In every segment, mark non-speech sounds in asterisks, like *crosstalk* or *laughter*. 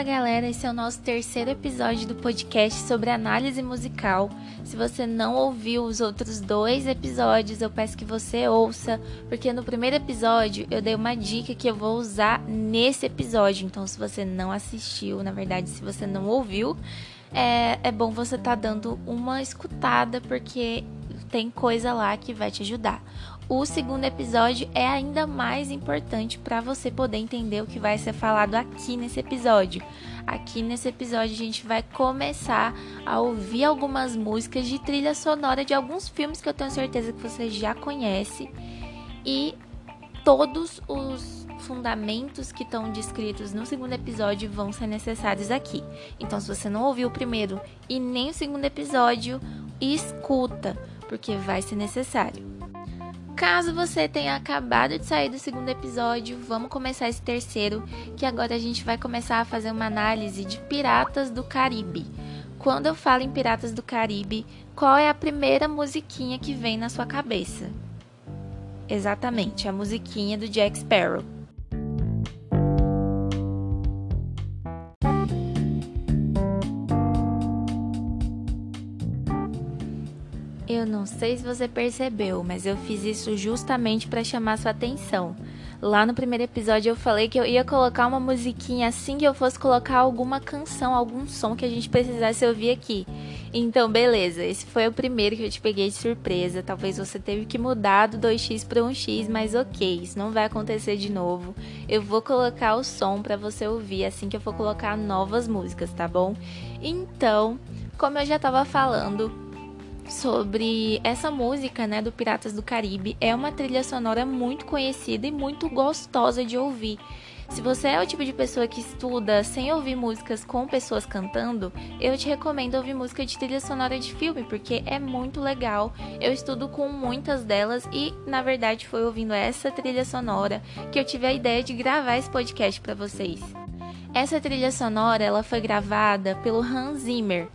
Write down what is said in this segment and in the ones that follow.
Fala galera, esse é o nosso terceiro episódio do podcast sobre análise musical. Se você não ouviu os outros dois episódios, eu peço que você ouça, porque no primeiro episódio eu dei uma dica que eu vou usar nesse episódio. Então, se você não assistiu, na verdade, se você não ouviu, é, é bom você estar tá dando uma escutada, porque tem coisa lá que vai te ajudar o segundo episódio é ainda mais importante para você poder entender o que vai ser falado aqui nesse episódio. Aqui nesse episódio a gente vai começar a ouvir algumas músicas de trilha sonora de alguns filmes que eu tenho certeza que você já conhece e todos os fundamentos que estão descritos no segundo episódio vão ser necessários aqui. Então, se você não ouviu o primeiro e nem o segundo episódio, escuta, porque vai ser necessário. Caso você tenha acabado de sair do segundo episódio, vamos começar esse terceiro, que agora a gente vai começar a fazer uma análise de Piratas do Caribe. Quando eu falo em Piratas do Caribe, qual é a primeira musiquinha que vem na sua cabeça? Exatamente, a musiquinha do Jack Sparrow. Sei se você percebeu, mas eu fiz isso justamente para chamar sua atenção. Lá no primeiro episódio eu falei que eu ia colocar uma musiquinha assim que eu fosse colocar alguma canção, algum som que a gente precisasse ouvir aqui. Então, beleza, esse foi o primeiro que eu te peguei de surpresa. Talvez você teve que mudar do 2x para 1x, mas ok, isso não vai acontecer de novo. Eu vou colocar o som para você ouvir assim que eu for colocar novas músicas, tá bom? Então, como eu já estava falando, sobre essa música, né, do Piratas do Caribe. É uma trilha sonora muito conhecida e muito gostosa de ouvir. Se você é o tipo de pessoa que estuda sem ouvir músicas com pessoas cantando, eu te recomendo ouvir música de trilha sonora de filme, porque é muito legal. Eu estudo com muitas delas e, na verdade, foi ouvindo essa trilha sonora que eu tive a ideia de gravar esse podcast para vocês. Essa trilha sonora, ela foi gravada pelo Hans Zimmer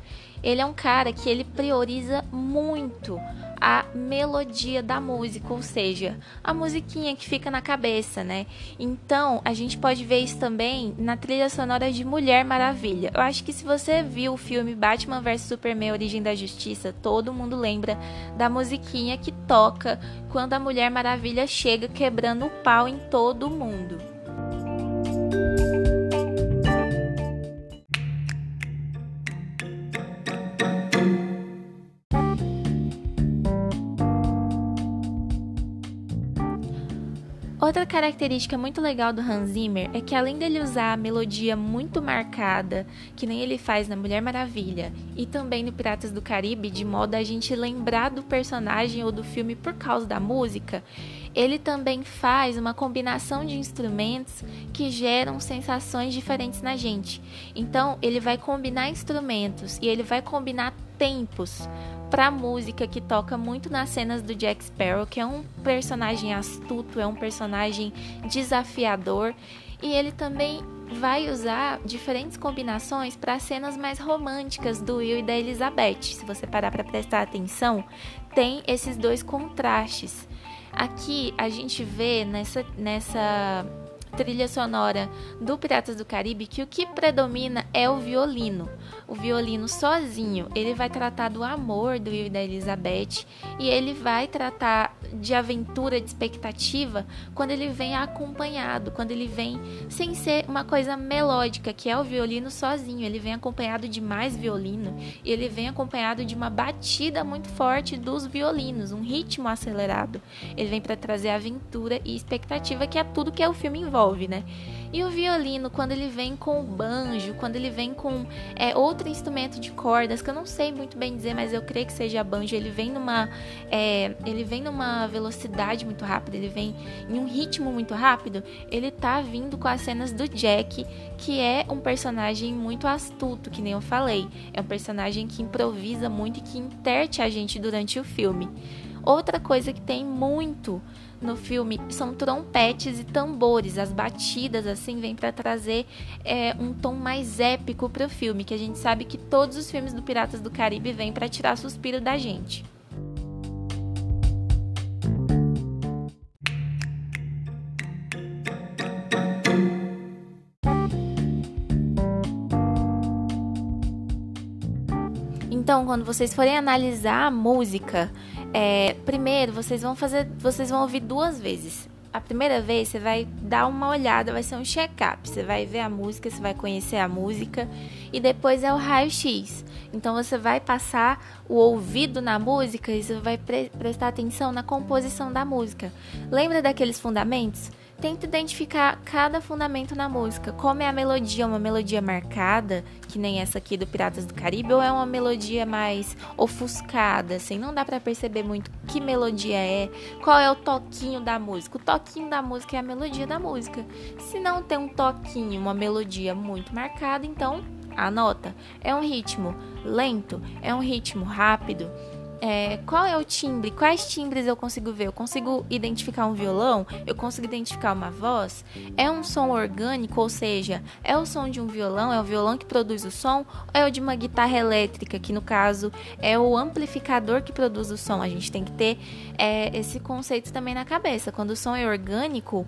ele é um cara que ele prioriza muito a melodia da música, ou seja, a musiquinha que fica na cabeça, né? Então, a gente pode ver isso também na trilha sonora de Mulher Maravilha. Eu acho que se você viu o filme Batman vs Superman Origem da Justiça, todo mundo lembra da musiquinha que toca quando a Mulher Maravilha chega quebrando o pau em todo mundo. Outra característica muito legal do Hans Zimmer é que além dele usar a melodia muito marcada, que nem ele faz na Mulher Maravilha e também no Piratas do Caribe, de modo a gente lembrar do personagem ou do filme por causa da música, ele também faz uma combinação de instrumentos que geram sensações diferentes na gente. Então, ele vai combinar instrumentos e ele vai combinar tempos para música que toca muito nas cenas do Jack Sparrow, que é um personagem astuto, é um personagem desafiador, e ele também vai usar diferentes combinações para cenas mais românticas do Will e da Elizabeth. Se você parar para prestar atenção, tem esses dois contrastes. Aqui a gente vê nessa nessa trilha sonora do Piratas do Caribe que o que predomina é o violino. O violino sozinho, ele vai tratar do amor do Will e da Elizabeth e ele vai tratar de aventura, de expectativa, quando ele vem acompanhado, quando ele vem sem ser uma coisa melódica, que é o violino sozinho, ele vem acompanhado de mais violino e ele vem acompanhado de uma batida muito forte dos violinos, um ritmo acelerado. Ele vem para trazer aventura e expectativa, que é tudo que o filme envolve envolve, né? E o violino, quando ele vem com o banjo, quando ele vem com é, outro instrumento de cordas, que eu não sei muito bem dizer, mas eu creio que seja banjo, ele vem numa, é, ele vem numa velocidade muito rápida, ele vem em um ritmo muito rápido, ele tá vindo com as cenas do Jack, que é um personagem muito astuto, que nem eu falei. É um personagem que improvisa muito e que interte a gente durante o filme. Outra coisa que tem muito no filme são trompetes e tambores. As batidas, assim, vêm para trazer é, um tom mais épico pro filme, que a gente sabe que todos os filmes do Piratas do Caribe vêm para tirar suspiro da gente. Então, quando vocês forem analisar a música, é, primeiro vocês vão fazer, vocês vão ouvir duas vezes. A primeira vez você vai dar uma olhada, vai ser um check-up. Você vai ver a música, você vai conhecer a música e depois é o raio-x. Então você vai passar o ouvido na música e você vai pre prestar atenção na composição da música. Lembra daqueles fundamentos? Tenta identificar cada fundamento na música. Como é a melodia? Uma melodia marcada, que nem essa aqui do Piratas do Caribe, ou é uma melodia mais ofuscada, assim? Não dá para perceber muito que melodia é, qual é o toquinho da música. O toquinho da música é a melodia da música. Se não tem um toquinho, uma melodia muito marcada, então anota. É um ritmo lento, é um ritmo rápido é, qual é o timbre, quais timbres eu consigo ver? Eu consigo identificar um violão? Eu consigo identificar uma voz? É um som orgânico, ou seja, é o som de um violão, é o violão que produz o som, ou é o de uma guitarra elétrica, que no caso é o amplificador que produz o som? A gente tem que ter é, esse conceito também na cabeça. Quando o som é orgânico,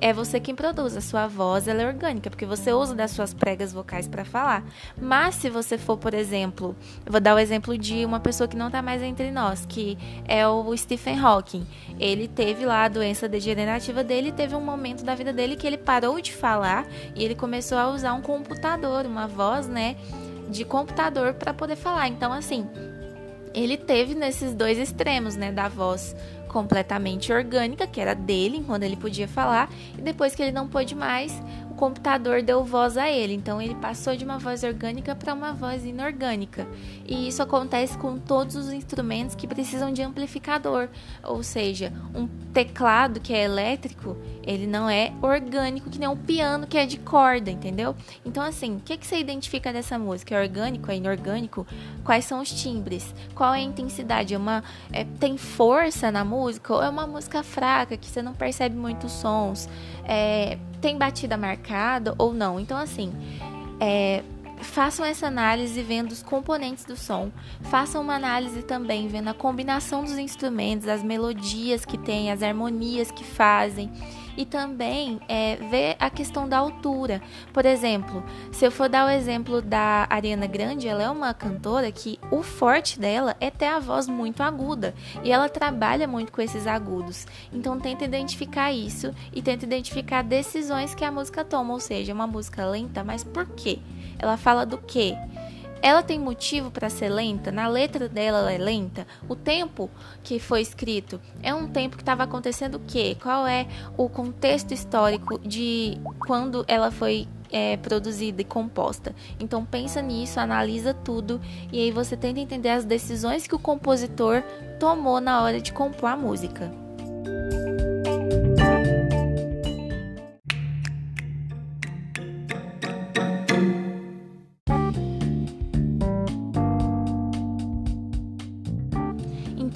é você quem produz. A sua voz ela é orgânica, porque você usa das suas pregas vocais para falar. Mas se você for, por exemplo, eu vou dar o exemplo de uma pessoa que não está mais entre nós, que é o Stephen Hawking. Ele teve lá a doença degenerativa dele, teve um momento da vida dele que ele parou de falar e ele começou a usar um computador, uma voz, né, de computador para poder falar. Então, assim, ele teve nesses dois extremos, né, da voz completamente orgânica, que era dele, quando ele podia falar, e depois que ele não pôde mais, computador deu voz a ele. Então ele passou de uma voz orgânica para uma voz inorgânica. E isso acontece com todos os instrumentos que precisam de amplificador, ou seja, um teclado que é elétrico, ele não é orgânico que nem um piano que é de corda, entendeu? Então assim, o que, que você identifica dessa música? É orgânico? É inorgânico? Quais são os timbres? Qual é a intensidade? É uma é, tem força na música ou é uma música fraca que você não percebe muitos sons? É, tem batida marcada ou não. Então, assim, é, façam essa análise vendo os componentes do som, façam uma análise também vendo a combinação dos instrumentos, as melodias que tem, as harmonias que fazem e também é, ver a questão da altura. Por exemplo, se eu for dar o exemplo da Ariana Grande, ela é uma cantora que o forte dela é ter a voz muito aguda e ela trabalha muito com esses agudos. Então tenta identificar isso e tenta identificar decisões que a música toma, ou seja, uma música lenta, mas por quê? Ela fala do quê? Ela tem motivo para ser lenta? Na letra dela ela é lenta? O tempo que foi escrito é um tempo que estava acontecendo o quê? Qual é o contexto histórico de quando ela foi é, produzida e composta? Então pensa nisso, analisa tudo e aí você tenta entender as decisões que o compositor tomou na hora de compor a música.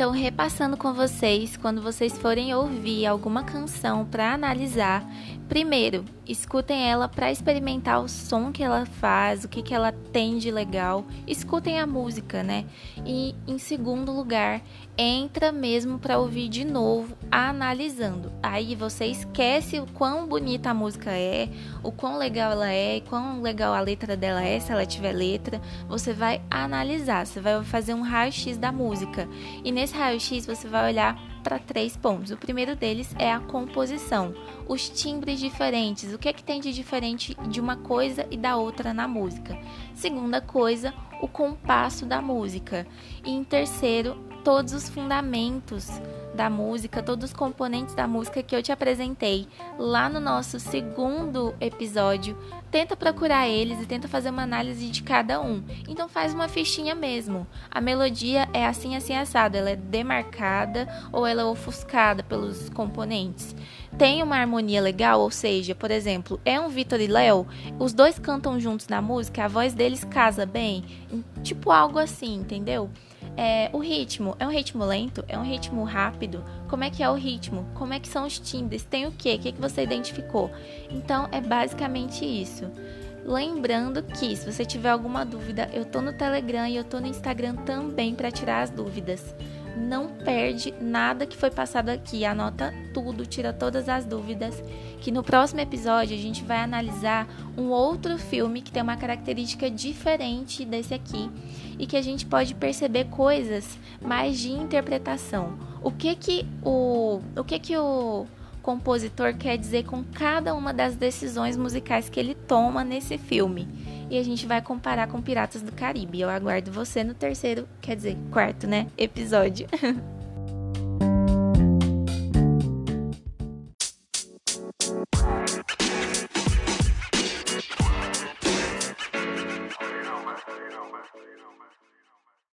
Então, repassando com vocês, quando vocês forem ouvir alguma canção para analisar, primeiro, escutem ela para experimentar o som que ela faz, o que, que ela tem de legal. Escutem a música, né? E em segundo lugar, entra mesmo para ouvir de novo, analisando. Aí você esquece o quão bonita a música é, o quão legal ela é, quão legal a letra dela é, se ela tiver letra. Você vai analisar, você vai fazer um raio-x da música. E nesse raio-x você vai olhar para três pontos. O primeiro deles é a composição, os timbres diferentes, o que é que tem de diferente de uma coisa e da outra na música. Segunda coisa, o compasso da música. E em terceiro, todos os fundamentos da música, todos os componentes da música que eu te apresentei lá no nosso segundo episódio. Tenta procurar eles e tenta fazer uma análise de cada um. Então faz uma fichinha mesmo. A melodia é assim assim assada, ela é demarcada ou ela é ofuscada pelos componentes. Tem uma harmonia legal, ou seja, por exemplo, é um Vitor e Léo, os dois cantam juntos na música, a voz deles casa bem, tipo algo assim, entendeu? É, o ritmo, é um ritmo lento? É um ritmo rápido? Como é que é o ritmo? Como é que são os timbres? Tem o quê? O que, que você identificou? Então, é basicamente isso. Lembrando que, se você tiver alguma dúvida, eu tô no Telegram e eu tô no Instagram também para tirar as dúvidas não perde nada que foi passado aqui, anota tudo, tira todas as dúvidas, que no próximo episódio a gente vai analisar um outro filme que tem uma característica diferente desse aqui e que a gente pode perceber coisas mais de interpretação. O que que o o que que o compositor quer dizer com cada uma das decisões musicais que ele toma nesse filme? E a gente vai comparar com Piratas do Caribe. Eu aguardo você no terceiro, quer dizer, quarto, né? Episódio. *laughs*